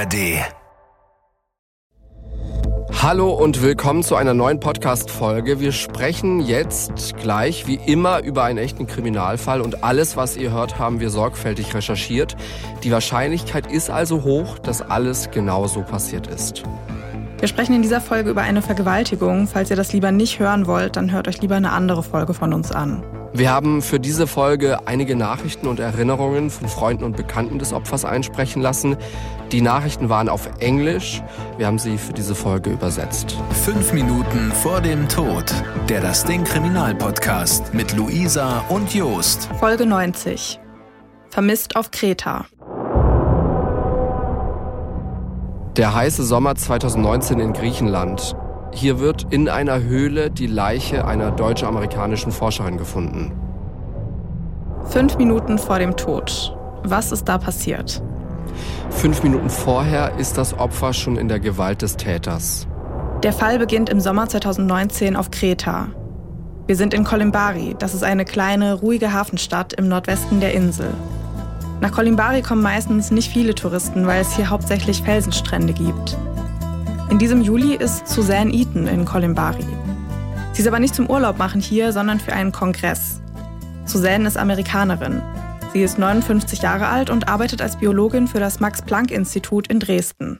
ARD. Hallo und willkommen zu einer neuen Podcast-Folge. Wir sprechen jetzt gleich wie immer über einen echten Kriminalfall und alles, was ihr hört, haben wir sorgfältig recherchiert. Die Wahrscheinlichkeit ist also hoch, dass alles genau so passiert ist. Wir sprechen in dieser Folge über eine Vergewaltigung. Falls ihr das lieber nicht hören wollt, dann hört euch lieber eine andere Folge von uns an. Wir haben für diese Folge einige Nachrichten und Erinnerungen von Freunden und Bekannten des Opfers einsprechen lassen. Die Nachrichten waren auf Englisch. Wir haben sie für diese Folge übersetzt. Fünf Minuten vor dem Tod. Der Das Ding Kriminalpodcast mit Luisa und Jost. Folge 90. Vermisst auf Kreta. Der heiße Sommer 2019 in Griechenland. Hier wird in einer Höhle die Leiche einer deutsch-amerikanischen Forscherin gefunden. Fünf Minuten vor dem Tod. Was ist da passiert? Fünf Minuten vorher ist das Opfer schon in der Gewalt des Täters. Der Fall beginnt im Sommer 2019 auf Kreta. Wir sind in Kolimbari, das ist eine kleine, ruhige Hafenstadt im Nordwesten der Insel. Nach Kolimbari kommen meistens nicht viele Touristen, weil es hier hauptsächlich Felsenstrände gibt. In diesem Juli ist Suzanne Eaton in Kolimbari. Sie ist aber nicht zum Urlaub machen hier, sondern für einen Kongress. Suzanne ist Amerikanerin. Sie ist 59 Jahre alt und arbeitet als Biologin für das Max-Planck-Institut in Dresden.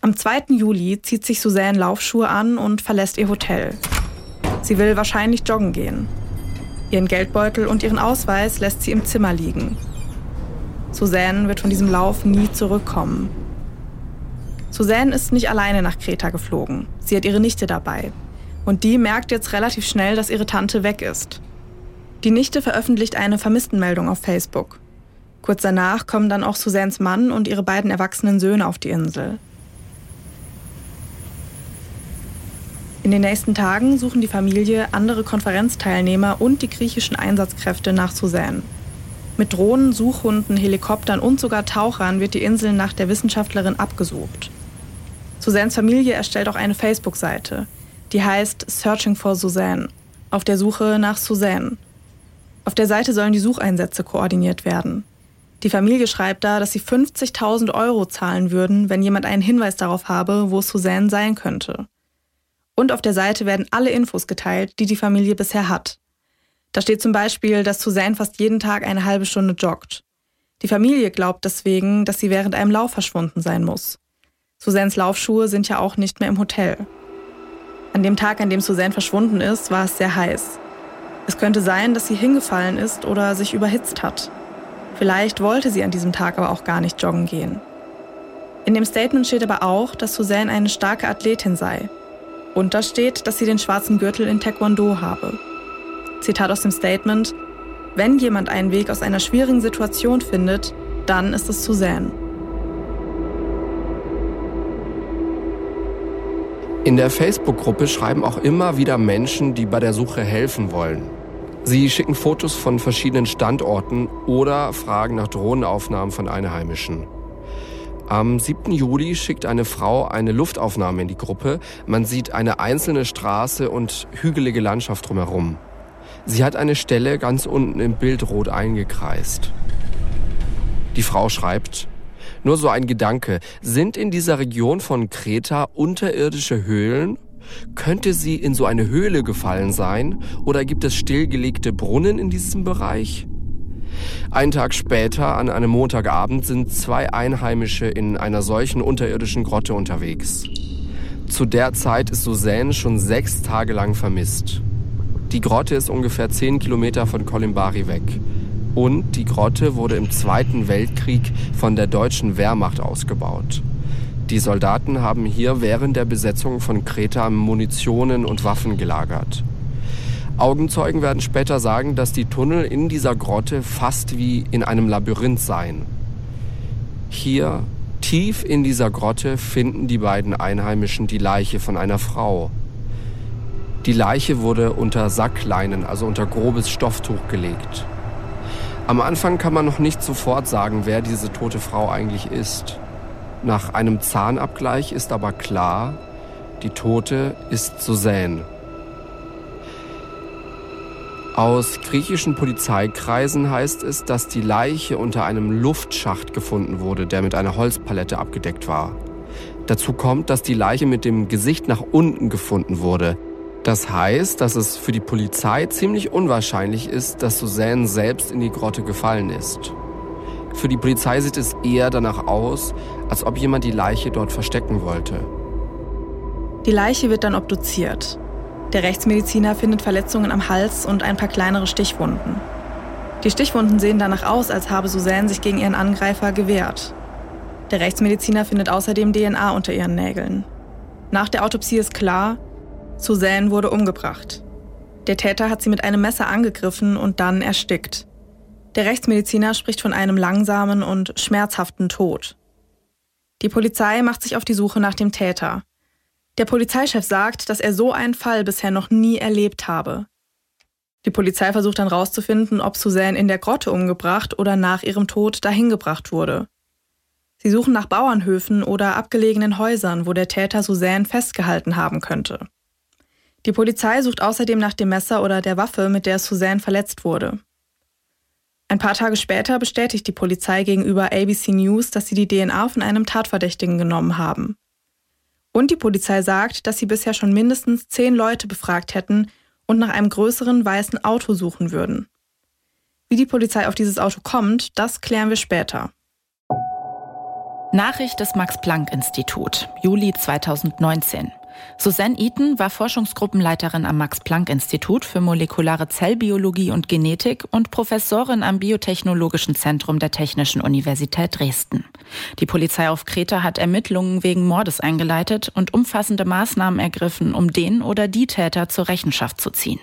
Am 2. Juli zieht sich Suzanne Laufschuhe an und verlässt ihr Hotel. Sie will wahrscheinlich joggen gehen. Ihren Geldbeutel und ihren Ausweis lässt sie im Zimmer liegen. Suzanne wird von diesem Lauf nie zurückkommen. Suzanne ist nicht alleine nach Kreta geflogen. Sie hat ihre Nichte dabei. Und die merkt jetzt relativ schnell, dass ihre Tante weg ist. Die Nichte veröffentlicht eine Vermisstenmeldung auf Facebook. Kurz danach kommen dann auch Suzannes Mann und ihre beiden erwachsenen Söhne auf die Insel. In den nächsten Tagen suchen die Familie, andere Konferenzteilnehmer und die griechischen Einsatzkräfte nach Suzanne. Mit Drohnen, Suchhunden, Helikoptern und sogar Tauchern wird die Insel nach der Wissenschaftlerin abgesucht. Suzannes Familie erstellt auch eine Facebook-Seite, die heißt Searching for Suzanne, auf der Suche nach Suzanne. Auf der Seite sollen die Sucheinsätze koordiniert werden. Die Familie schreibt da, dass sie 50.000 Euro zahlen würden, wenn jemand einen Hinweis darauf habe, wo Suzanne sein könnte. Und auf der Seite werden alle Infos geteilt, die die Familie bisher hat. Da steht zum Beispiel, dass Suzanne fast jeden Tag eine halbe Stunde joggt. Die Familie glaubt deswegen, dass sie während einem Lauf verschwunden sein muss. Suzannes Laufschuhe sind ja auch nicht mehr im Hotel. An dem Tag, an dem Suzanne verschwunden ist, war es sehr heiß. Es könnte sein, dass sie hingefallen ist oder sich überhitzt hat. Vielleicht wollte sie an diesem Tag aber auch gar nicht joggen gehen. In dem Statement steht aber auch, dass Suzanne eine starke Athletin sei. Und da steht, dass sie den schwarzen Gürtel in Taekwondo habe. Zitat aus dem Statement: Wenn jemand einen Weg aus einer schwierigen Situation findet, dann ist es Suzanne. In der Facebook-Gruppe schreiben auch immer wieder Menschen, die bei der Suche helfen wollen. Sie schicken Fotos von verschiedenen Standorten oder fragen nach Drohnenaufnahmen von Einheimischen. Am 7. Juli schickt eine Frau eine Luftaufnahme in die Gruppe. Man sieht eine einzelne Straße und hügelige Landschaft drumherum. Sie hat eine Stelle ganz unten im Bild rot eingekreist. Die Frau schreibt, nur so ein Gedanke. Sind in dieser Region von Kreta unterirdische Höhlen? Könnte sie in so eine Höhle gefallen sein? Oder gibt es stillgelegte Brunnen in diesem Bereich? Einen Tag später, an einem Montagabend, sind zwei Einheimische in einer solchen unterirdischen Grotte unterwegs. Zu der Zeit ist Suzanne schon sechs Tage lang vermisst. Die Grotte ist ungefähr zehn Kilometer von Kolimbari weg. Und die Grotte wurde im Zweiten Weltkrieg von der deutschen Wehrmacht ausgebaut. Die Soldaten haben hier während der Besetzung von Kreta Munitionen und Waffen gelagert. Augenzeugen werden später sagen, dass die Tunnel in dieser Grotte fast wie in einem Labyrinth seien. Hier, tief in dieser Grotte, finden die beiden Einheimischen die Leiche von einer Frau. Die Leiche wurde unter Sackleinen, also unter grobes Stofftuch gelegt. Am Anfang kann man noch nicht sofort sagen, wer diese tote Frau eigentlich ist. Nach einem Zahnabgleich ist aber klar, die Tote ist Suzanne. Aus griechischen Polizeikreisen heißt es, dass die Leiche unter einem Luftschacht gefunden wurde, der mit einer Holzpalette abgedeckt war. Dazu kommt, dass die Leiche mit dem Gesicht nach unten gefunden wurde. Das heißt, dass es für die Polizei ziemlich unwahrscheinlich ist, dass Suzanne selbst in die Grotte gefallen ist. Für die Polizei sieht es eher danach aus, als ob jemand die Leiche dort verstecken wollte. Die Leiche wird dann obduziert. Der Rechtsmediziner findet Verletzungen am Hals und ein paar kleinere Stichwunden. Die Stichwunden sehen danach aus, als habe Suzanne sich gegen ihren Angreifer gewehrt. Der Rechtsmediziner findet außerdem DNA unter ihren Nägeln. Nach der Autopsie ist klar, Suzanne wurde umgebracht. Der Täter hat sie mit einem Messer angegriffen und dann erstickt. Der Rechtsmediziner spricht von einem langsamen und schmerzhaften Tod. Die Polizei macht sich auf die Suche nach dem Täter. Der Polizeichef sagt, dass er so einen Fall bisher noch nie erlebt habe. Die Polizei versucht dann herauszufinden, ob Suzanne in der Grotte umgebracht oder nach ihrem Tod dahingebracht wurde. Sie suchen nach Bauernhöfen oder abgelegenen Häusern, wo der Täter Suzanne festgehalten haben könnte. Die Polizei sucht außerdem nach dem Messer oder der Waffe, mit der Suzanne verletzt wurde. Ein paar Tage später bestätigt die Polizei gegenüber ABC News, dass sie die DNA von einem Tatverdächtigen genommen haben. Und die Polizei sagt, dass sie bisher schon mindestens zehn Leute befragt hätten und nach einem größeren weißen Auto suchen würden. Wie die Polizei auf dieses Auto kommt, das klären wir später. Nachricht des Max-Planck-Institut, Juli 2019. Suzanne Eaton war Forschungsgruppenleiterin am Max-Planck-Institut für molekulare Zellbiologie und Genetik und Professorin am Biotechnologischen Zentrum der Technischen Universität Dresden. Die Polizei auf Kreta hat Ermittlungen wegen Mordes eingeleitet und umfassende Maßnahmen ergriffen, um den oder die Täter zur Rechenschaft zu ziehen.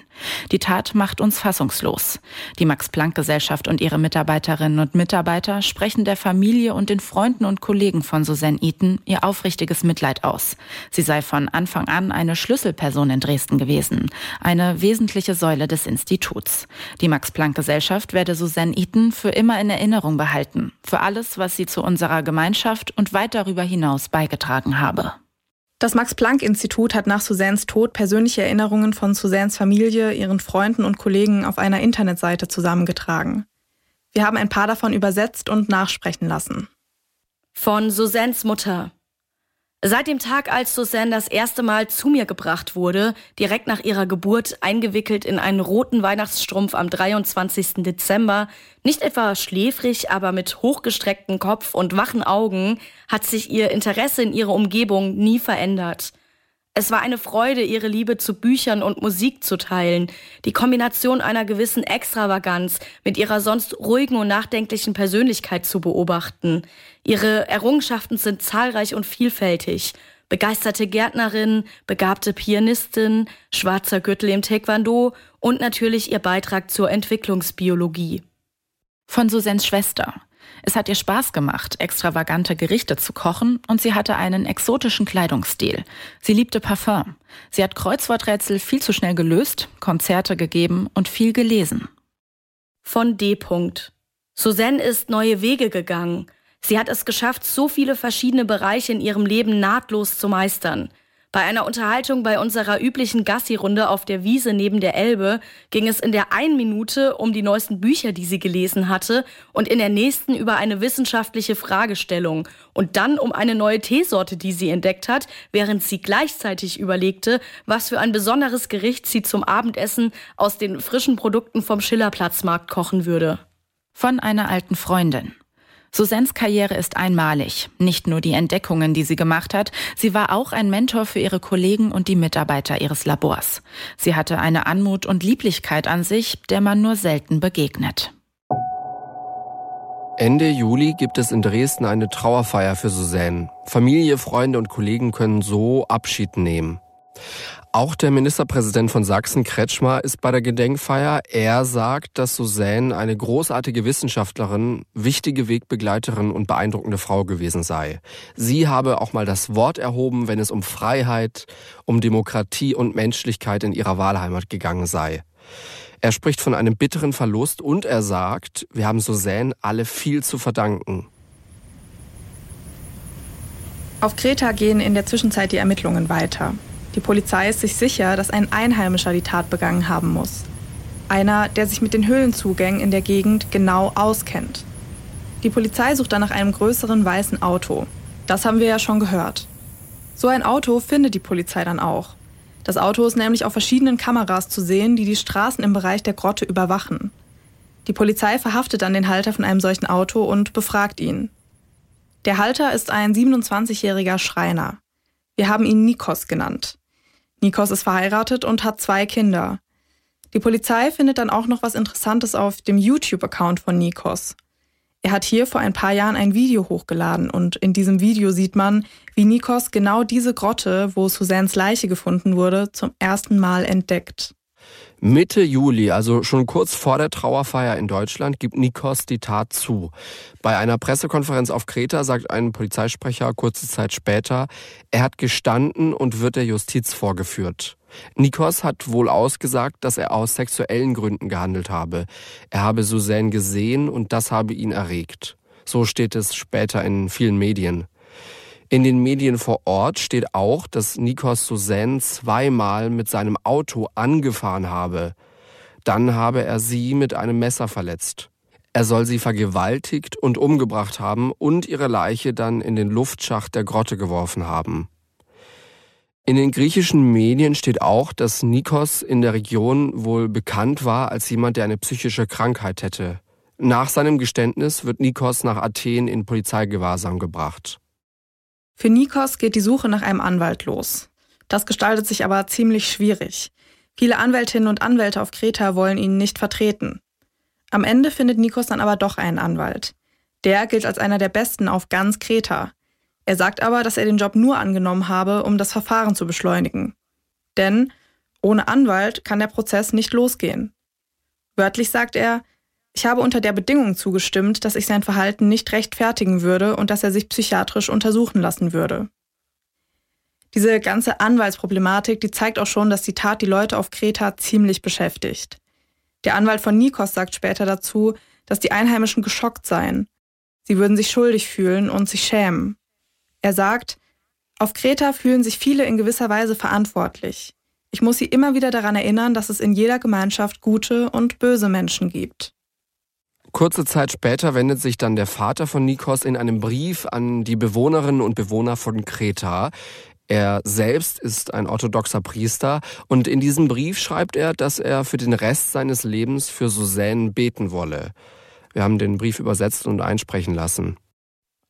Die Tat macht uns fassungslos. Die Max-Planck-Gesellschaft und ihre Mitarbeiterinnen und Mitarbeiter sprechen der Familie und den Freunden und Kollegen von Suzanne Eaton ihr aufrichtiges Mitleid aus. Sie sei von Anfang an eine Schlüsselperson in Dresden gewesen, eine wesentliche Säule des Instituts. Die Max-Planck-Gesellschaft werde Suzanne Eaton für immer in Erinnerung behalten, für alles, was sie zu unserer Gemeinschaft und weit darüber hinaus beigetragen habe. Das Max-Planck-Institut hat nach Suzannes Tod persönliche Erinnerungen von Suzannes Familie, ihren Freunden und Kollegen auf einer Internetseite zusammengetragen. Wir haben ein paar davon übersetzt und nachsprechen lassen. Von Suzannes Mutter. Seit dem Tag, als Suzanne das erste Mal zu mir gebracht wurde, direkt nach ihrer Geburt eingewickelt in einen roten Weihnachtsstrumpf am 23. Dezember, nicht etwa schläfrig, aber mit hochgestrecktem Kopf und wachen Augen, hat sich ihr Interesse in ihre Umgebung nie verändert. Es war eine Freude, ihre Liebe zu Büchern und Musik zu teilen, die Kombination einer gewissen Extravaganz mit ihrer sonst ruhigen und nachdenklichen Persönlichkeit zu beobachten. Ihre Errungenschaften sind zahlreich und vielfältig. Begeisterte Gärtnerin, begabte Pianistin, schwarzer Gürtel im Taekwondo und natürlich ihr Beitrag zur Entwicklungsbiologie. Von Susens Schwester, es hat ihr Spaß gemacht, extravagante Gerichte zu kochen und sie hatte einen exotischen Kleidungsstil. Sie liebte Parfum. Sie hat Kreuzworträtsel viel zu schnell gelöst, Konzerte gegeben und viel gelesen. Von D. Suzanne ist neue Wege gegangen. Sie hat es geschafft, so viele verschiedene Bereiche in ihrem Leben nahtlos zu meistern. Bei einer Unterhaltung bei unserer üblichen Gassi-Runde auf der Wiese neben der Elbe ging es in der einen Minute um die neuesten Bücher, die sie gelesen hatte, und in der nächsten über eine wissenschaftliche Fragestellung und dann um eine neue Teesorte, die sie entdeckt hat, während sie gleichzeitig überlegte, was für ein besonderes Gericht sie zum Abendessen aus den frischen Produkten vom Schillerplatzmarkt kochen würde. Von einer alten Freundin. Susans Karriere ist einmalig. Nicht nur die Entdeckungen, die sie gemacht hat, sie war auch ein Mentor für ihre Kollegen und die Mitarbeiter ihres Labors. Sie hatte eine Anmut und Lieblichkeit an sich, der man nur selten begegnet. Ende Juli gibt es in Dresden eine Trauerfeier für Suzanne. Familie, Freunde und Kollegen können so Abschied nehmen. Auch der Ministerpräsident von Sachsen, Kretschmer, ist bei der Gedenkfeier. Er sagt, dass Suzanne eine großartige Wissenschaftlerin, wichtige Wegbegleiterin und beeindruckende Frau gewesen sei. Sie habe auch mal das Wort erhoben, wenn es um Freiheit, um Demokratie und Menschlichkeit in ihrer Wahlheimat gegangen sei. Er spricht von einem bitteren Verlust und er sagt, wir haben Suzanne alle viel zu verdanken. Auf Kreta gehen in der Zwischenzeit die Ermittlungen weiter. Die Polizei ist sich sicher, dass ein Einheimischer die Tat begangen haben muss. Einer, der sich mit den Höhlenzugängen in der Gegend genau auskennt. Die Polizei sucht dann nach einem größeren weißen Auto. Das haben wir ja schon gehört. So ein Auto findet die Polizei dann auch. Das Auto ist nämlich auf verschiedenen Kameras zu sehen, die die Straßen im Bereich der Grotte überwachen. Die Polizei verhaftet dann den Halter von einem solchen Auto und befragt ihn. Der Halter ist ein 27-jähriger Schreiner. Wir haben ihn Nikos genannt. Nikos ist verheiratet und hat zwei Kinder. Die Polizei findet dann auch noch was Interessantes auf dem YouTube-Account von Nikos. Er hat hier vor ein paar Jahren ein Video hochgeladen und in diesem Video sieht man, wie Nikos genau diese Grotte, wo Susans Leiche gefunden wurde, zum ersten Mal entdeckt. Mitte Juli, also schon kurz vor der Trauerfeier in Deutschland, gibt Nikos die Tat zu. Bei einer Pressekonferenz auf Kreta sagt ein Polizeisprecher kurze Zeit später, er hat gestanden und wird der Justiz vorgeführt. Nikos hat wohl ausgesagt, dass er aus sexuellen Gründen gehandelt habe. Er habe Suzanne gesehen und das habe ihn erregt. So steht es später in vielen Medien. In den Medien vor Ort steht auch, dass Nikos Suzanne zweimal mit seinem Auto angefahren habe. Dann habe er sie mit einem Messer verletzt. Er soll sie vergewaltigt und umgebracht haben und ihre Leiche dann in den Luftschacht der Grotte geworfen haben. In den griechischen Medien steht auch, dass Nikos in der Region wohl bekannt war als jemand, der eine psychische Krankheit hätte. Nach seinem Geständnis wird Nikos nach Athen in Polizeigewahrsam gebracht. Für Nikos geht die Suche nach einem Anwalt los. Das gestaltet sich aber ziemlich schwierig. Viele Anwältinnen und Anwälte auf Kreta wollen ihn nicht vertreten. Am Ende findet Nikos dann aber doch einen Anwalt. Der gilt als einer der besten auf ganz Kreta. Er sagt aber, dass er den Job nur angenommen habe, um das Verfahren zu beschleunigen. Denn ohne Anwalt kann der Prozess nicht losgehen. Wörtlich sagt er, ich habe unter der Bedingung zugestimmt, dass ich sein Verhalten nicht rechtfertigen würde und dass er sich psychiatrisch untersuchen lassen würde. Diese ganze Anwaltsproblematik, die zeigt auch schon, dass die Tat die Leute auf Kreta ziemlich beschäftigt. Der Anwalt von Nikos sagt später dazu, dass die Einheimischen geschockt seien. Sie würden sich schuldig fühlen und sich schämen. Er sagt, auf Kreta fühlen sich viele in gewisser Weise verantwortlich. Ich muss sie immer wieder daran erinnern, dass es in jeder Gemeinschaft gute und böse Menschen gibt. Kurze Zeit später wendet sich dann der Vater von Nikos in einem Brief an die Bewohnerinnen und Bewohner von Kreta. Er selbst ist ein orthodoxer Priester und in diesem Brief schreibt er, dass er für den Rest seines Lebens für Suzanne beten wolle. Wir haben den Brief übersetzt und einsprechen lassen.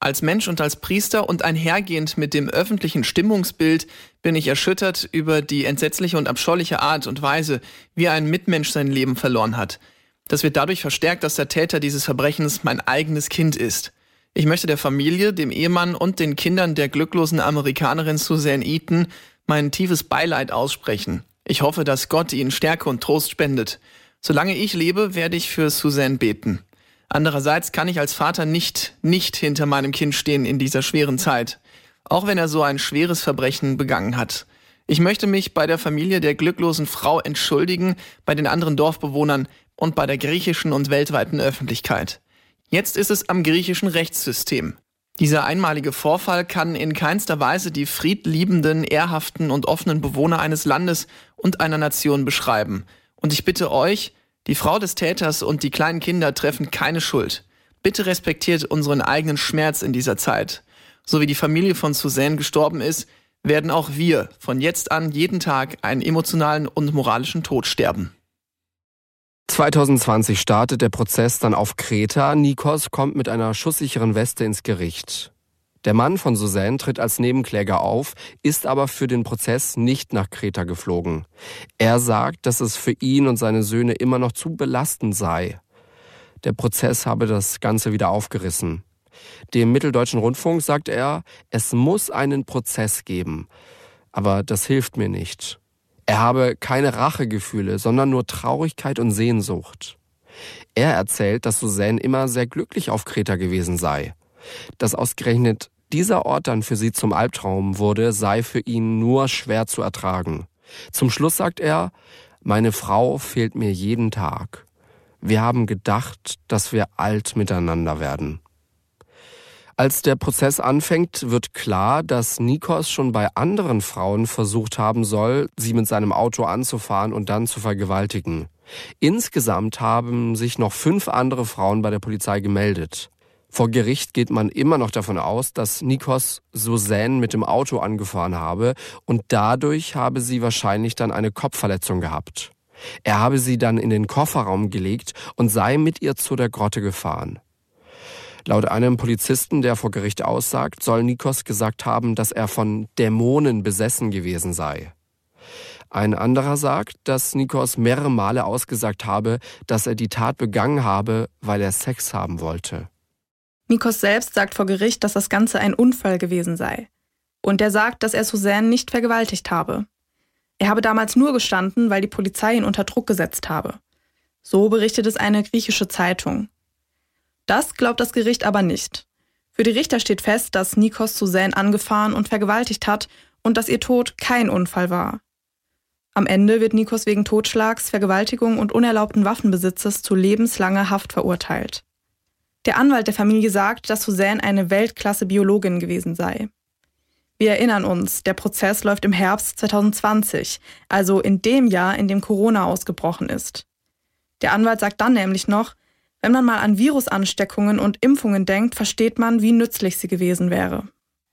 Als Mensch und als Priester und einhergehend mit dem öffentlichen Stimmungsbild bin ich erschüttert über die entsetzliche und abscheuliche Art und Weise, wie ein Mitmensch sein Leben verloren hat. Das wird dadurch verstärkt, dass der Täter dieses Verbrechens mein eigenes Kind ist. Ich möchte der Familie, dem Ehemann und den Kindern der glücklosen Amerikanerin Suzanne Eaton mein tiefes Beileid aussprechen. Ich hoffe, dass Gott ihnen Stärke und Trost spendet. Solange ich lebe, werde ich für Suzanne beten. Andererseits kann ich als Vater nicht, nicht hinter meinem Kind stehen in dieser schweren Zeit. Auch wenn er so ein schweres Verbrechen begangen hat. Ich möchte mich bei der Familie der glücklosen Frau entschuldigen, bei den anderen Dorfbewohnern, und bei der griechischen und weltweiten Öffentlichkeit. Jetzt ist es am griechischen Rechtssystem. Dieser einmalige Vorfall kann in keinster Weise die friedliebenden, ehrhaften und offenen Bewohner eines Landes und einer Nation beschreiben. Und ich bitte euch, die Frau des Täters und die kleinen Kinder treffen keine Schuld. Bitte respektiert unseren eigenen Schmerz in dieser Zeit. So wie die Familie von Suzanne gestorben ist, werden auch wir von jetzt an jeden Tag einen emotionalen und moralischen Tod sterben. 2020 startet der Prozess dann auf Kreta. Nikos kommt mit einer schusssicheren Weste ins Gericht. Der Mann von Suzanne tritt als Nebenkläger auf, ist aber für den Prozess nicht nach Kreta geflogen. Er sagt, dass es für ihn und seine Söhne immer noch zu belastend sei. Der Prozess habe das Ganze wieder aufgerissen. Dem Mitteldeutschen Rundfunk sagt er, es muss einen Prozess geben. Aber das hilft mir nicht. Er habe keine Rachegefühle, sondern nur Traurigkeit und Sehnsucht. Er erzählt, dass Suzanne immer sehr glücklich auf Kreta gewesen sei. Dass ausgerechnet dieser Ort dann für sie zum Albtraum wurde, sei für ihn nur schwer zu ertragen. Zum Schluss sagt er, meine Frau fehlt mir jeden Tag. Wir haben gedacht, dass wir alt miteinander werden. Als der Prozess anfängt, wird klar, dass Nikos schon bei anderen Frauen versucht haben soll, sie mit seinem Auto anzufahren und dann zu vergewaltigen. Insgesamt haben sich noch fünf andere Frauen bei der Polizei gemeldet. Vor Gericht geht man immer noch davon aus, dass Nikos Suzanne mit dem Auto angefahren habe und dadurch habe sie wahrscheinlich dann eine Kopfverletzung gehabt. Er habe sie dann in den Kofferraum gelegt und sei mit ihr zu der Grotte gefahren. Laut einem Polizisten, der vor Gericht aussagt, soll Nikos gesagt haben, dass er von Dämonen besessen gewesen sei. Ein anderer sagt, dass Nikos mehrere Male ausgesagt habe, dass er die Tat begangen habe, weil er Sex haben wollte. Nikos selbst sagt vor Gericht, dass das Ganze ein Unfall gewesen sei. Und er sagt, dass er Suzanne nicht vergewaltigt habe. Er habe damals nur gestanden, weil die Polizei ihn unter Druck gesetzt habe. So berichtet es eine griechische Zeitung. Das glaubt das Gericht aber nicht. Für die Richter steht fest, dass Nikos Suzanne angefahren und vergewaltigt hat und dass ihr Tod kein Unfall war. Am Ende wird Nikos wegen Totschlags, Vergewaltigung und unerlaubten Waffenbesitzes zu lebenslanger Haft verurteilt. Der Anwalt der Familie sagt, dass Suzanne eine Weltklasse-Biologin gewesen sei. Wir erinnern uns, der Prozess läuft im Herbst 2020, also in dem Jahr, in dem Corona ausgebrochen ist. Der Anwalt sagt dann nämlich noch, wenn man mal an Virusansteckungen und Impfungen denkt, versteht man, wie nützlich sie gewesen wäre.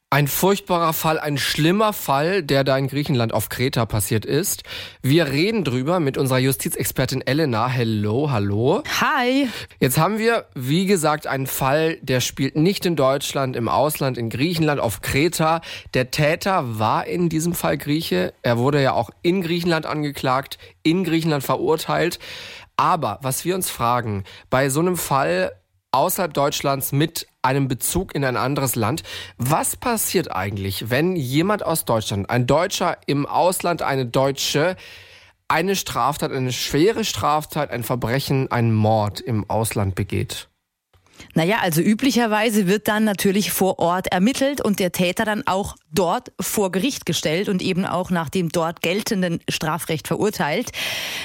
Ein furchtbarer Fall, ein schlimmer Fall, der da in Griechenland auf Kreta passiert ist. Wir reden drüber mit unserer Justizexpertin Elena. Hello, hallo. Hi. Jetzt haben wir, wie gesagt, einen Fall, der spielt nicht in Deutschland, im Ausland, in Griechenland, auf Kreta. Der Täter war in diesem Fall Grieche. Er wurde ja auch in Griechenland angeklagt, in Griechenland verurteilt. Aber was wir uns fragen, bei so einem Fall außerhalb Deutschlands mit einem Bezug in ein anderes Land. Was passiert eigentlich, wenn jemand aus Deutschland, ein Deutscher im Ausland, eine Deutsche, eine Straftat, eine schwere Straftat, ein Verbrechen, einen Mord im Ausland begeht? Naja, also üblicherweise wird dann natürlich vor Ort ermittelt und der Täter dann auch dort vor Gericht gestellt und eben auch nach dem dort geltenden Strafrecht verurteilt.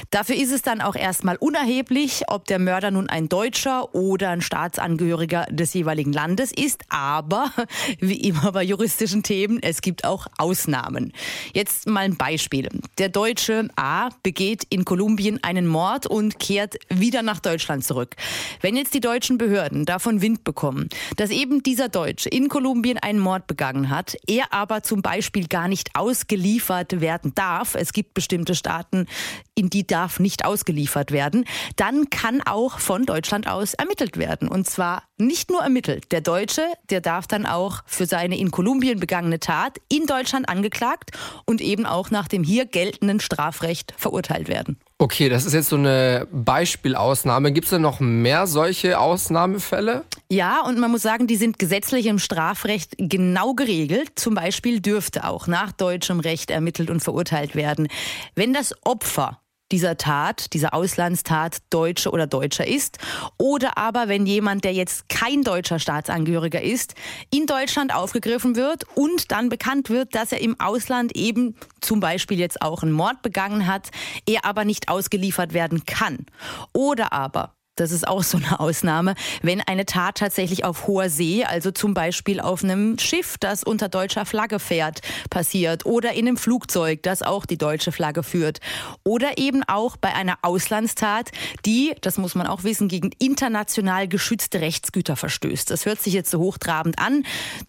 Dafür ist es dann auch erstmal unerheblich, ob der Mörder nun ein Deutscher oder ein Staatsangehöriger des jeweiligen Landes ist. Aber wie immer bei juristischen Themen, es gibt auch Ausnahmen. Jetzt mal ein Beispiel. Der Deutsche A begeht in Kolumbien einen Mord und kehrt wieder nach Deutschland zurück. Wenn jetzt die deutschen Behörden davon Wind bekommen, dass eben dieser Deutsche in Kolumbien einen Mord begangen hat, er aber zum Beispiel gar nicht ausgeliefert werden darf, es gibt bestimmte Staaten, in die darf nicht ausgeliefert werden, dann kann auch von Deutschland aus ermittelt werden. Und zwar nicht nur ermittelt. Der Deutsche, der darf dann auch für seine in Kolumbien begangene Tat in Deutschland angeklagt und eben auch nach dem hier geltenden Strafrecht verurteilt werden. Okay, das ist jetzt so eine Beispielausnahme. Gibt es denn noch mehr solche Ausnahmefälle? Ja, und man muss sagen, die sind gesetzlich im Strafrecht genau geregelt. Zum Beispiel dürfte auch nach deutschem Recht ermittelt und verurteilt werden, wenn das Opfer dieser Tat, dieser Auslandstat Deutsche oder Deutscher ist. Oder aber, wenn jemand, der jetzt kein deutscher Staatsangehöriger ist, in Deutschland aufgegriffen wird und dann bekannt wird, dass er im Ausland eben zum Beispiel jetzt auch einen Mord begangen hat, er aber nicht ausgeliefert werden kann. Oder aber, das ist auch so eine Ausnahme, wenn eine Tat tatsächlich auf hoher See, also zum Beispiel auf einem Schiff, das unter deutscher Flagge fährt, passiert oder in einem Flugzeug, das auch die deutsche Flagge führt oder eben auch bei einer Auslandstat, die, das muss man auch wissen, gegen international geschützte Rechtsgüter verstößt. Das hört sich jetzt so hochtrabend an.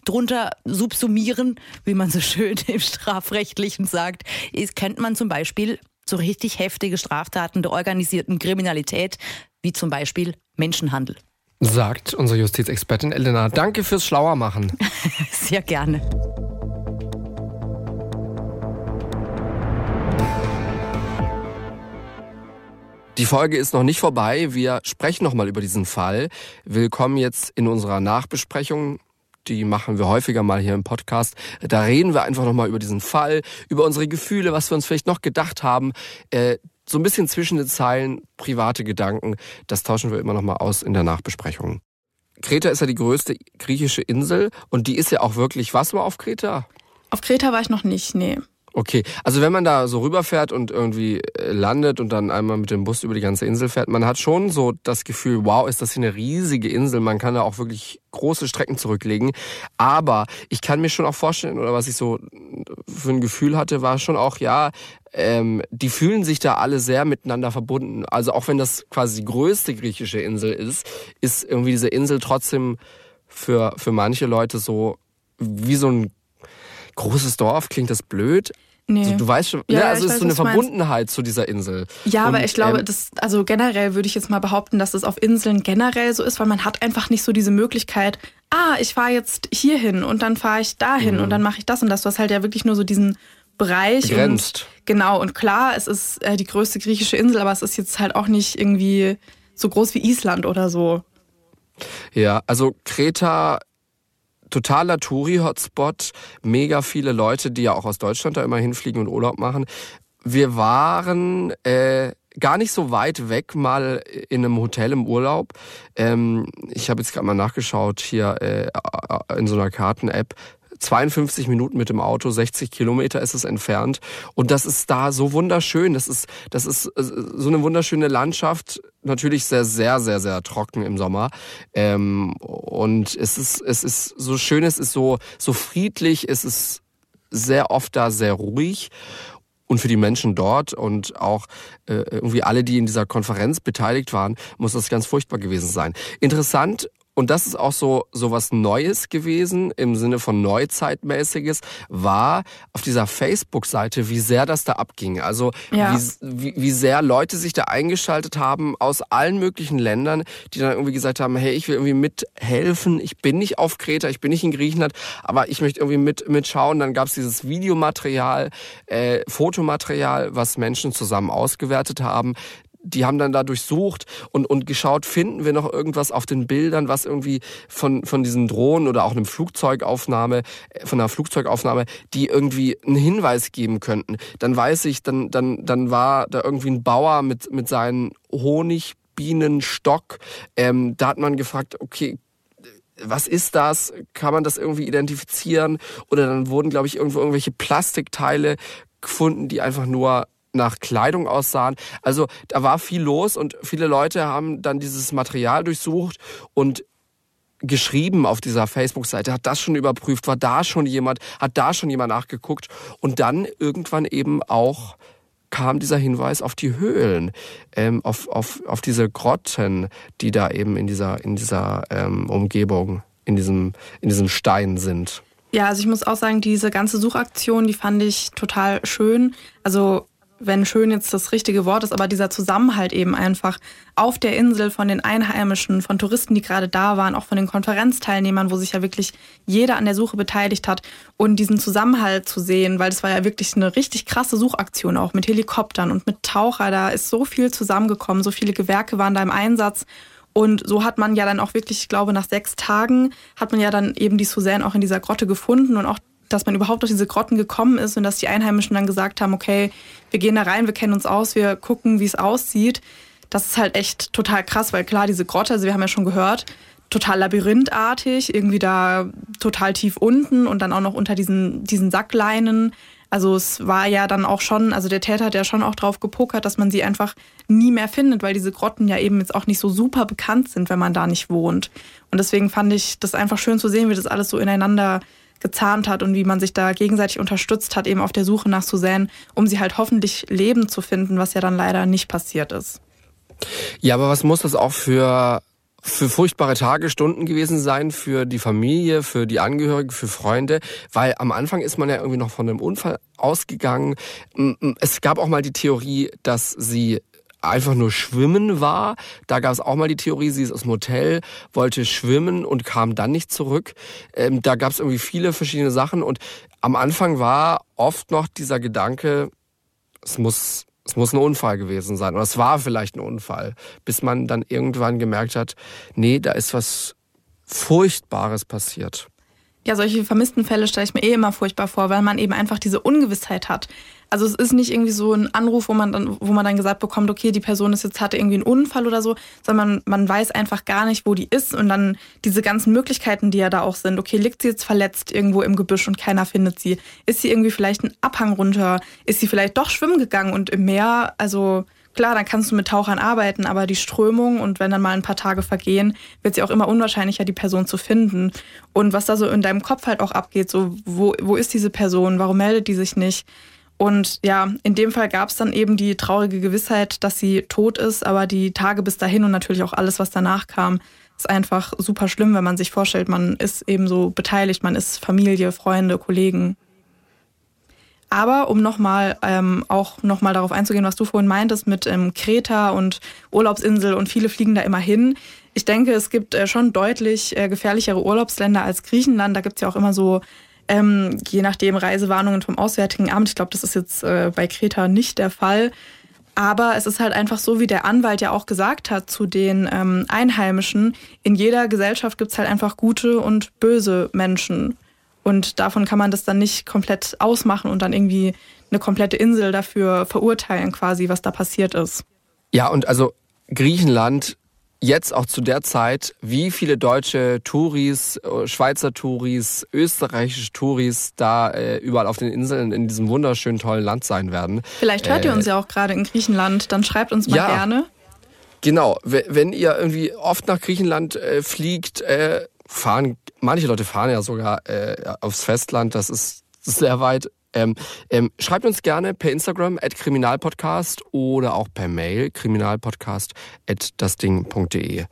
Drunter subsumieren, wie man so schön im Strafrechtlichen sagt, ist, könnte man zum Beispiel so richtig heftige Straftaten der organisierten Kriminalität wie zum Beispiel Menschenhandel. Sagt unsere Justizexpertin Elena. Danke fürs Schlauermachen. Sehr gerne. Die Folge ist noch nicht vorbei. Wir sprechen noch mal über diesen Fall. Willkommen jetzt in unserer Nachbesprechung. Die machen wir häufiger mal hier im Podcast. Da reden wir einfach noch mal über diesen Fall, über unsere Gefühle, was wir uns vielleicht noch gedacht haben. Äh, so ein bisschen zwischen den Zeilen private Gedanken, das tauschen wir immer noch mal aus in der Nachbesprechung. Kreta ist ja die größte griechische Insel und die ist ja auch wirklich, was war auf Kreta? Auf Kreta war ich noch nicht, nee. Okay, also wenn man da so rüberfährt und irgendwie äh, landet und dann einmal mit dem Bus über die ganze Insel fährt, man hat schon so das Gefühl, wow, ist das hier eine riesige Insel, man kann da auch wirklich große Strecken zurücklegen. Aber ich kann mir schon auch vorstellen, oder was ich so für ein Gefühl hatte, war schon auch, ja, ähm, die fühlen sich da alle sehr miteinander verbunden. Also auch wenn das quasi die größte griechische Insel ist, ist irgendwie diese Insel trotzdem für, für manche Leute so wie so ein großes Dorf, klingt das blöd? Nee. Also, du weißt schon, ja, ne? also es ist so eine Verbundenheit zu dieser Insel. Ja, und, aber ich glaube, ähm, das, also generell würde ich jetzt mal behaupten, dass es auf Inseln generell so ist, weil man hat einfach nicht so diese Möglichkeit, ah, ich fahre jetzt hier hin und dann fahre ich dahin mhm. und dann mache ich das und das. Du hast halt ja wirklich nur so diesen Bereich. Begrenzt. Und, genau, und klar, es ist äh, die größte griechische Insel, aber es ist jetzt halt auch nicht irgendwie so groß wie Island oder so. Ja, also Kreta totaler Touri-Hotspot, mega viele Leute, die ja auch aus Deutschland da immer hinfliegen und Urlaub machen. Wir waren äh, gar nicht so weit weg mal in einem Hotel im Urlaub. Ähm, ich habe jetzt gerade mal nachgeschaut hier äh, in so einer Karten-App. 52 Minuten mit dem Auto, 60 Kilometer ist es entfernt. Und das ist da so wunderschön. Das ist, das ist äh, so eine wunderschöne Landschaft. Natürlich sehr, sehr, sehr, sehr trocken im Sommer. Ähm, und es ist, es ist so schön, es ist so, so friedlich, es ist sehr oft da sehr ruhig und für die Menschen dort und auch äh, irgendwie alle, die in dieser Konferenz beteiligt waren, muss das ganz furchtbar gewesen sein. Interessant und das ist auch so, so was Neues gewesen im Sinne von Neuzeitmäßiges, war auf dieser Facebook-Seite, wie sehr das da abging. Also ja. wie, wie sehr Leute sich da eingeschaltet haben aus allen möglichen Ländern, die dann irgendwie gesagt haben, hey, ich will irgendwie mithelfen, ich bin nicht auf Kreta, ich bin nicht in Griechenland, aber ich möchte irgendwie mit, mitschauen. Dann gab es dieses Videomaterial, äh, Fotomaterial, was Menschen zusammen ausgewertet haben die haben dann da durchsucht und, und geschaut, finden wir noch irgendwas auf den Bildern, was irgendwie von, von diesen Drohnen oder auch einem Flugzeugaufnahme, äh, von einer Flugzeugaufnahme, die irgendwie einen Hinweis geben könnten. Dann weiß ich, dann, dann, dann war da irgendwie ein Bauer mit, mit seinen Honigbienenstock. Ähm, da hat man gefragt, okay, was ist das? Kann man das irgendwie identifizieren? Oder dann wurden, glaube ich, irgendwo irgendwelche Plastikteile gefunden, die einfach nur nach Kleidung aussahen. Also da war viel los und viele Leute haben dann dieses Material durchsucht und geschrieben auf dieser Facebook-Seite, hat das schon überprüft, war da schon jemand, hat da schon jemand nachgeguckt und dann irgendwann eben auch kam dieser Hinweis auf die Höhlen, ähm, auf, auf, auf diese Grotten, die da eben in dieser, in dieser ähm, Umgebung, in diesem, in diesem Stein sind. Ja, also ich muss auch sagen, diese ganze Suchaktion, die fand ich total schön. Also wenn schön jetzt das richtige Wort ist, aber dieser Zusammenhalt eben einfach auf der Insel von den Einheimischen, von Touristen, die gerade da waren, auch von den Konferenzteilnehmern, wo sich ja wirklich jeder an der Suche beteiligt hat und diesen Zusammenhalt zu sehen, weil das war ja wirklich eine richtig krasse Suchaktion auch mit Helikoptern und mit Taucher, da ist so viel zusammengekommen, so viele Gewerke waren da im Einsatz. Und so hat man ja dann auch wirklich, ich glaube, nach sechs Tagen hat man ja dann eben die Suzanne auch in dieser Grotte gefunden und auch dass man überhaupt auf diese Grotten gekommen ist und dass die Einheimischen dann gesagt haben, okay, wir gehen da rein, wir kennen uns aus, wir gucken, wie es aussieht. Das ist halt echt total krass, weil klar, diese Grotte, also wir haben ja schon gehört, total labyrinthartig, irgendwie da total tief unten und dann auch noch unter diesen, diesen Sackleinen. Also es war ja dann auch schon, also der Täter hat ja schon auch drauf gepokert, dass man sie einfach nie mehr findet, weil diese Grotten ja eben jetzt auch nicht so super bekannt sind, wenn man da nicht wohnt. Und deswegen fand ich das einfach schön zu sehen, wie das alles so ineinander gezahnt hat und wie man sich da gegenseitig unterstützt hat, eben auf der Suche nach Suzanne, um sie halt hoffentlich lebend zu finden, was ja dann leider nicht passiert ist. Ja, aber was muss das auch für für furchtbare Tage, Stunden gewesen sein für die Familie, für die Angehörigen, für Freunde, weil am Anfang ist man ja irgendwie noch von einem Unfall ausgegangen. Es gab auch mal die Theorie, dass sie einfach nur schwimmen war. Da gab es auch mal die Theorie, sie ist aus dem Hotel, wollte schwimmen und kam dann nicht zurück. Ähm, da gab es irgendwie viele verschiedene Sachen und am Anfang war oft noch dieser Gedanke, es muss es muss ein Unfall gewesen sein oder es war vielleicht ein Unfall, bis man dann irgendwann gemerkt hat, nee, da ist was Furchtbares passiert. Ja, solche vermissten Fälle stelle ich mir eh immer furchtbar vor, weil man eben einfach diese Ungewissheit hat. Also es ist nicht irgendwie so ein Anruf, wo man dann, wo man dann gesagt bekommt, okay, die Person ist jetzt hatte irgendwie einen Unfall oder so, sondern man, man weiß einfach gar nicht, wo die ist und dann diese ganzen Möglichkeiten, die ja da auch sind. Okay, liegt sie jetzt verletzt irgendwo im Gebüsch und keiner findet sie? Ist sie irgendwie vielleicht einen Abhang runter? Ist sie vielleicht doch schwimmen gegangen und im Meer? Also Klar, dann kannst du mit Tauchern arbeiten, aber die Strömung und wenn dann mal ein paar Tage vergehen, wird sie auch immer unwahrscheinlicher, die Person zu finden. Und was da so in deinem Kopf halt auch abgeht, so wo, wo ist diese Person, warum meldet die sich nicht? Und ja, in dem Fall gab es dann eben die traurige Gewissheit, dass sie tot ist, aber die Tage bis dahin und natürlich auch alles, was danach kam, ist einfach super schlimm, wenn man sich vorstellt, man ist eben so beteiligt, man ist Familie, Freunde, Kollegen. Aber um nochmal ähm, auch nochmal darauf einzugehen, was du vorhin meintest mit ähm, Kreta und Urlaubsinsel und viele fliegen da immer hin. Ich denke, es gibt äh, schon deutlich äh, gefährlichere Urlaubsländer als Griechenland. Da gibt es ja auch immer so, ähm, je nachdem, Reisewarnungen vom Auswärtigen Amt. Ich glaube, das ist jetzt äh, bei Kreta nicht der Fall. Aber es ist halt einfach so, wie der Anwalt ja auch gesagt hat zu den ähm, Einheimischen. In jeder Gesellschaft gibt es halt einfach gute und böse Menschen. Und davon kann man das dann nicht komplett ausmachen und dann irgendwie eine komplette Insel dafür verurteilen, quasi, was da passiert ist. Ja, und also Griechenland jetzt auch zu der Zeit, wie viele deutsche Touris, äh, Schweizer Touris, österreichische Touris da äh, überall auf den Inseln in diesem wunderschönen, tollen Land sein werden. Vielleicht hört äh, ihr uns ja auch gerade in Griechenland, dann schreibt uns mal ja, gerne. Genau, wenn ihr irgendwie oft nach Griechenland äh, fliegt, äh, fahren, manche Leute fahren ja sogar äh, aufs Festland, das ist sehr weit. Ähm, ähm, schreibt uns gerne per Instagram at kriminalpodcast oder auch per Mail kriminalpodcast at dasding.de.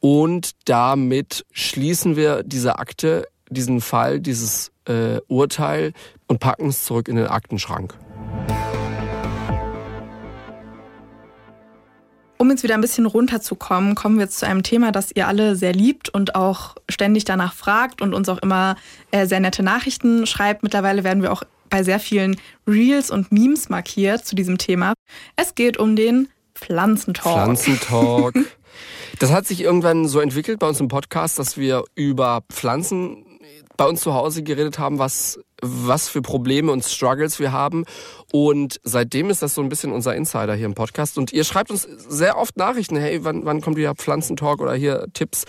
Und damit schließen wir diese Akte, diesen Fall, dieses äh, Urteil und packen es zurück in den Aktenschrank. Um jetzt wieder ein bisschen runterzukommen, kommen wir jetzt zu einem Thema, das ihr alle sehr liebt und auch ständig danach fragt und uns auch immer äh, sehr nette Nachrichten schreibt. Mittlerweile werden wir auch bei sehr vielen Reels und Memes markiert zu diesem Thema. Es geht um den Pflanzentalk. Pflanzentalk. Das hat sich irgendwann so entwickelt bei uns im Podcast, dass wir über Pflanzen bei uns zu Hause geredet haben, was was für Probleme und Struggles wir haben. Und seitdem ist das so ein bisschen unser Insider hier im Podcast. Und ihr schreibt uns sehr oft Nachrichten, hey, wann, wann kommt wieder Pflanzentalk oder hier Tipps,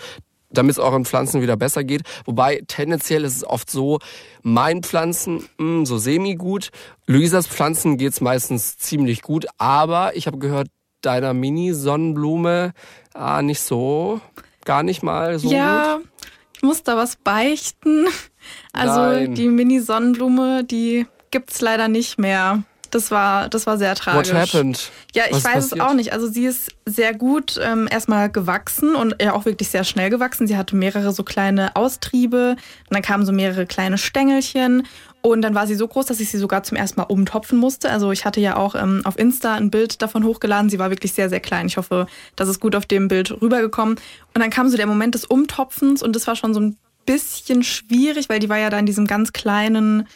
damit es euren Pflanzen wieder besser geht. Wobei tendenziell ist es oft so, mein Pflanzen mh, hm, so semi-gut, Luisas Pflanzen geht's meistens ziemlich gut, aber ich habe gehört, deiner Mini-Sonnenblume ah, nicht so, gar nicht mal so ja, gut. Ich muss da was beichten. Also Nein. die Mini-Sonnenblume, die gibt's leider nicht mehr. Das war, das war sehr tragisch. What happened? Ja, ich Was weiß passiert? es auch nicht. Also sie ist sehr gut ähm, erstmal gewachsen und ja auch wirklich sehr schnell gewachsen. Sie hatte mehrere so kleine Austriebe und dann kamen so mehrere kleine Stängelchen und dann war sie so groß, dass ich sie sogar zum ersten Mal umtopfen musste. Also ich hatte ja auch ähm, auf Insta ein Bild davon hochgeladen. Sie war wirklich sehr, sehr klein. Ich hoffe, das ist gut auf dem Bild rübergekommen. Und dann kam so der Moment des Umtopfens und das war schon so ein bisschen schwierig, weil die war ja da in diesem ganz kleinen,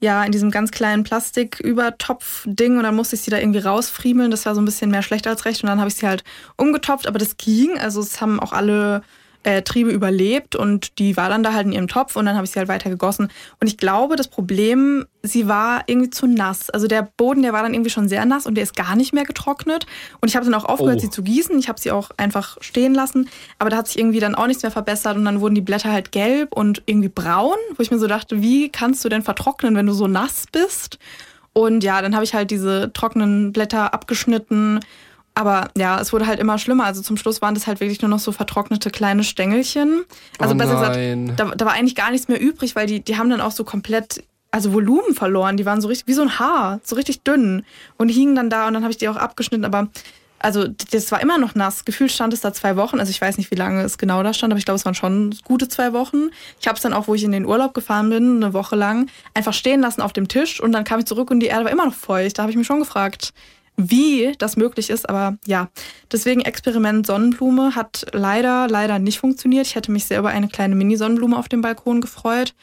ja, in diesem ganz kleinen Plastikübertopf-Ding und dann musste ich sie da irgendwie rausfriemeln. Das war so ein bisschen mehr schlecht als recht und dann habe ich sie halt umgetopft, aber das ging. Also es haben auch alle äh, Triebe überlebt und die war dann da halt in ihrem Topf und dann habe ich sie halt weiter gegossen. Und ich glaube, das Problem, sie war irgendwie zu nass. Also der Boden, der war dann irgendwie schon sehr nass und der ist gar nicht mehr getrocknet. Und ich habe dann auch aufgehört, oh. sie zu gießen. Ich habe sie auch einfach stehen lassen. Aber da hat sich irgendwie dann auch nichts mehr verbessert und dann wurden die Blätter halt gelb und irgendwie braun, wo ich mir so dachte, wie kannst du denn vertrocknen, wenn du so nass bist? Und ja, dann habe ich halt diese trockenen Blätter abgeschnitten aber ja, es wurde halt immer schlimmer. Also zum Schluss waren das halt wirklich nur noch so vertrocknete kleine Stängelchen. Also oh besser gesagt, da, da, war eigentlich gar nichts mehr übrig, weil die, die haben dann auch so komplett, also Volumen verloren. Die waren so richtig, wie so ein Haar, so richtig dünn. Und hingen dann da und dann habe ich die auch abgeschnitten. Aber also das war immer noch nass. Gefühlt stand es da zwei Wochen. Also ich weiß nicht, wie lange es genau da stand, aber ich glaube, es waren schon gute zwei Wochen. Ich habe es dann auch, wo ich in den Urlaub gefahren bin, eine Woche lang, einfach stehen lassen auf dem Tisch und dann kam ich zurück und die Erde war immer noch feucht. Da habe ich mich schon gefragt, wie das möglich ist. Aber ja, deswegen Experiment Sonnenblume hat leider, leider nicht funktioniert. Ich hätte mich sehr über eine kleine Mini-Sonnenblume auf dem Balkon gefreut.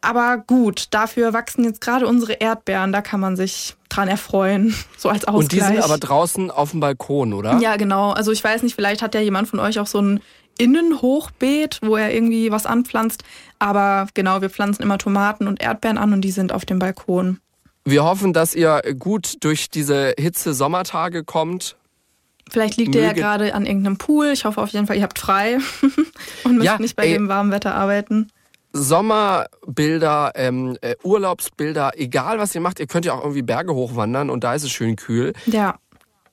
Aber gut, dafür wachsen jetzt gerade unsere Erdbeeren. Da kann man sich dran erfreuen, so als Ausgleich. Und die sind aber draußen auf dem Balkon, oder? Ja, genau. Also ich weiß nicht, vielleicht hat ja jemand von euch auch so einen Innenhochbeet, wo er irgendwie was anpflanzt. Aber genau, wir pflanzen immer Tomaten und Erdbeeren an und die sind auf dem Balkon. Wir hoffen, dass ihr gut durch diese Hitze Sommertage kommt. Vielleicht liegt ihr ja gerade an irgendeinem Pool. Ich hoffe auf jeden Fall, ihr habt frei und müsst ja, nicht bei ey, dem warmen Wetter arbeiten. Sommerbilder, ähm, äh, Urlaubsbilder, egal was ihr macht, ihr könnt ja auch irgendwie Berge hochwandern und da ist es schön kühl. Ja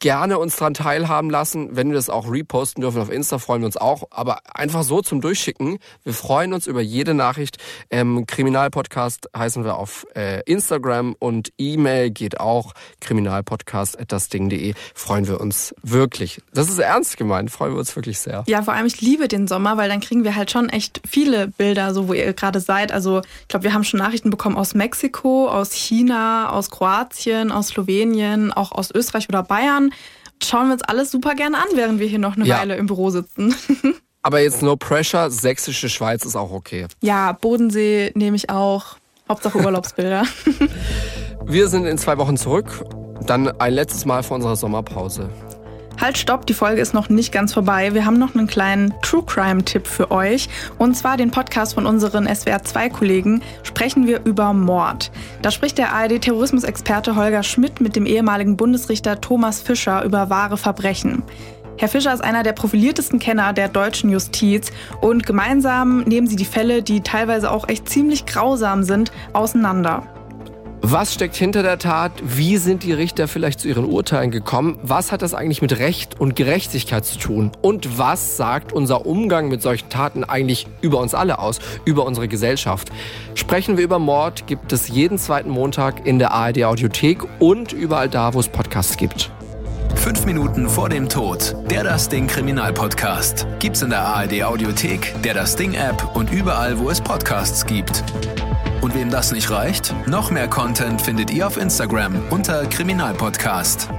gerne uns daran teilhaben lassen. Wenn wir das auch reposten dürfen auf Insta, freuen wir uns auch. Aber einfach so zum Durchschicken. Wir freuen uns über jede Nachricht. Ähm, Kriminalpodcast heißen wir auf äh, Instagram und E-Mail geht auch kriminalpodcast.dasding.de. Freuen wir uns wirklich. Das ist ernst gemeint. Freuen wir uns wirklich sehr. Ja, vor allem ich liebe den Sommer, weil dann kriegen wir halt schon echt viele Bilder, so wo ihr gerade seid. Also ich glaube, wir haben schon Nachrichten bekommen aus Mexiko, aus China, aus Kroatien, aus Slowenien, auch aus Österreich oder Bayern schauen wir uns alles super gerne an, während wir hier noch eine ja. Weile im Büro sitzen. Aber jetzt no pressure, sächsische Schweiz ist auch okay. Ja, Bodensee nehme ich auch. Hauptsache Urlaubsbilder. wir sind in zwei Wochen zurück. Dann ein letztes Mal vor unserer Sommerpause. Halt, stopp, die Folge ist noch nicht ganz vorbei. Wir haben noch einen kleinen True Crime-Tipp für euch. Und zwar den Podcast von unseren SWR2-Kollegen sprechen wir über Mord. Da spricht der ARD-Terrorismusexperte Holger Schmidt mit dem ehemaligen Bundesrichter Thomas Fischer über wahre Verbrechen. Herr Fischer ist einer der profiliertesten Kenner der deutschen Justiz und gemeinsam nehmen sie die Fälle, die teilweise auch echt ziemlich grausam sind, auseinander. Was steckt hinter der Tat? Wie sind die Richter vielleicht zu ihren Urteilen gekommen? Was hat das eigentlich mit Recht und Gerechtigkeit zu tun? Und was sagt unser Umgang mit solchen Taten eigentlich über uns alle aus, über unsere Gesellschaft? Sprechen wir über Mord, gibt es jeden zweiten Montag in der ARD Audiothek und überall da, wo es Podcasts gibt. Fünf Minuten vor dem Tod. Der Das Ding Kriminalpodcast. Gibt's in der ARD Audiothek, der Das Ding App und überall, wo es Podcasts gibt. Wem das nicht reicht, noch mehr Content findet ihr auf Instagram unter Kriminalpodcast.